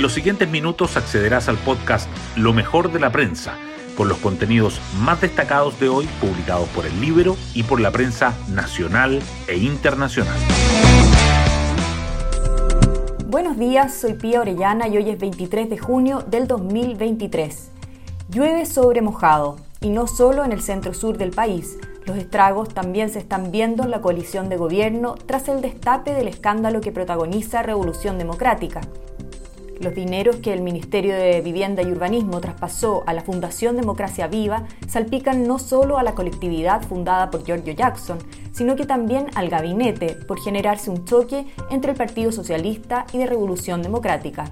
En los siguientes minutos accederás al podcast Lo mejor de la prensa, con los contenidos más destacados de hoy publicados por el libro y por la prensa nacional e internacional. Buenos días, soy Pía Orellana y hoy es 23 de junio del 2023. Llueve sobre mojado, y no solo en el centro sur del país. Los estragos también se están viendo en la coalición de gobierno tras el destape del escándalo que protagoniza Revolución Democrática. Los dineros que el Ministerio de Vivienda y Urbanismo traspasó a la Fundación Democracia Viva salpican no solo a la colectividad fundada por Giorgio Jackson, sino que también al gabinete por generarse un choque entre el Partido Socialista y de Revolución Democrática.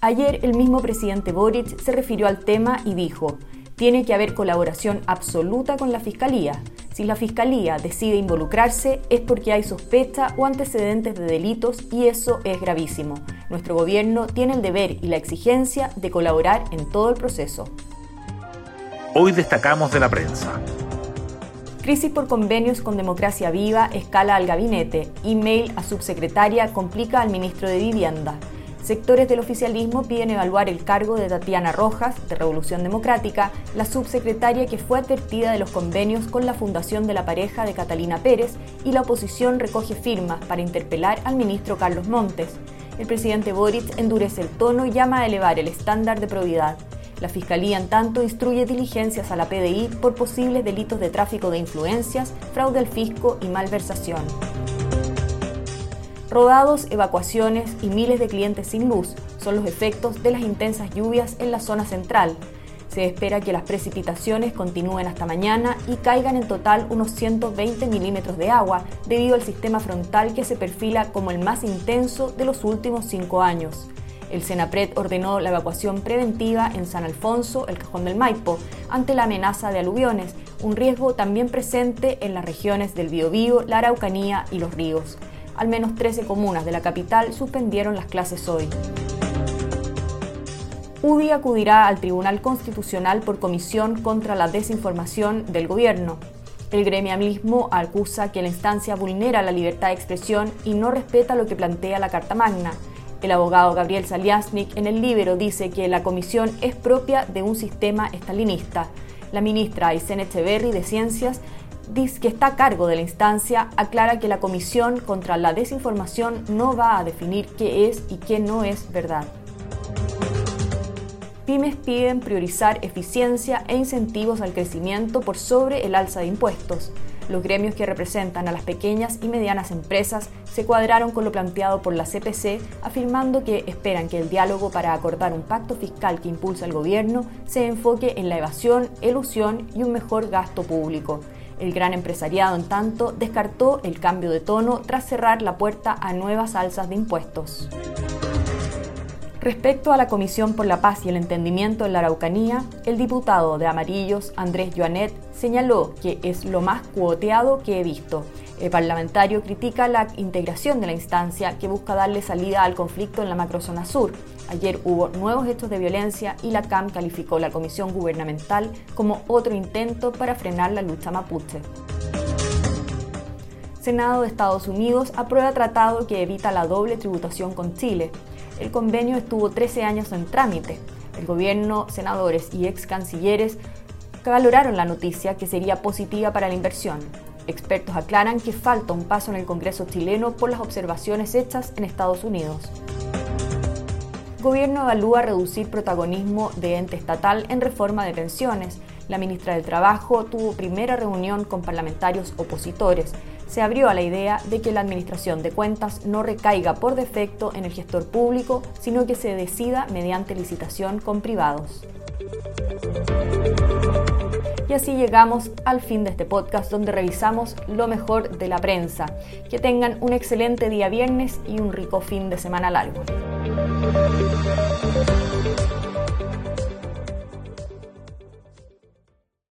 Ayer el mismo presidente Boric se refirió al tema y dijo, tiene que haber colaboración absoluta con la Fiscalía. Si la Fiscalía decide involucrarse es porque hay sospecha o antecedentes de delitos y eso es gravísimo. Nuestro gobierno tiene el deber y la exigencia de colaborar en todo el proceso. Hoy destacamos de la prensa. Crisis por convenios con Democracia Viva escala al gabinete. Email a subsecretaria complica al ministro de Vivienda. Sectores del oficialismo piden evaluar el cargo de Tatiana Rojas, de Revolución Democrática, la subsecretaria que fue advertida de los convenios con la fundación de la pareja de Catalina Pérez, y la oposición recoge firmas para interpelar al ministro Carlos Montes. El presidente Boric endurece el tono y llama a elevar el estándar de probidad. La Fiscalía, en tanto, instruye diligencias a la PDI por posibles delitos de tráfico de influencias, fraude al fisco y malversación. Rodados, evacuaciones y miles de clientes sin luz son los efectos de las intensas lluvias en la zona central. Se espera que las precipitaciones continúen hasta mañana y caigan en total unos 120 milímetros de agua debido al sistema frontal que se perfila como el más intenso de los últimos cinco años. El Senapred ordenó la evacuación preventiva en San Alfonso, el Cajón del Maipo, ante la amenaza de aluviones, un riesgo también presente en las regiones del Biobío, la Araucanía y los ríos al menos 13 comunas de la capital suspendieron las clases hoy. UDI acudirá al Tribunal Constitucional por comisión contra la desinformación del gobierno. El gremialismo acusa que la instancia vulnera la libertad de expresión y no respeta lo que plantea la Carta Magna. El abogado Gabriel Saliasnik en el Libero dice que la comisión es propia de un sistema estalinista. La ministra Aysén Echeverry de Ciencias que está a cargo de la instancia, aclara que la Comisión contra la Desinformación no va a definir qué es y qué no es verdad. Pymes piden priorizar eficiencia e incentivos al crecimiento por sobre el alza de impuestos. Los gremios que representan a las pequeñas y medianas empresas se cuadraron con lo planteado por la CPC, afirmando que esperan que el diálogo para acordar un pacto fiscal que impulsa el gobierno se enfoque en la evasión, elusión y un mejor gasto público. El gran empresariado, en tanto, descartó el cambio de tono tras cerrar la puerta a nuevas alzas de impuestos. Respecto a la Comisión por la Paz y el Entendimiento en la Araucanía, el diputado de Amarillos, Andrés Joanet, señaló que es lo más cuoteado que he visto. El parlamentario critica la integración de la instancia que busca darle salida al conflicto en la macrozona sur. Ayer hubo nuevos hechos de violencia y la CAM calificó la comisión gubernamental como otro intento para frenar la lucha mapuche. Senado de Estados Unidos aprueba tratado que evita la doble tributación con Chile. El convenio estuvo 13 años en trámite. El gobierno, senadores y ex cancilleres valoraron la noticia que sería positiva para la inversión. Expertos aclaran que falta un paso en el Congreso chileno por las observaciones hechas en Estados Unidos. Gobierno evalúa reducir protagonismo de ente estatal en reforma de pensiones. La ministra del Trabajo tuvo primera reunión con parlamentarios opositores. Se abrió a la idea de que la administración de cuentas no recaiga por defecto en el gestor público, sino que se decida mediante licitación con privados. Y así llegamos al fin de este podcast donde revisamos lo mejor de la prensa. Que tengan un excelente día viernes y un rico fin de semana largo.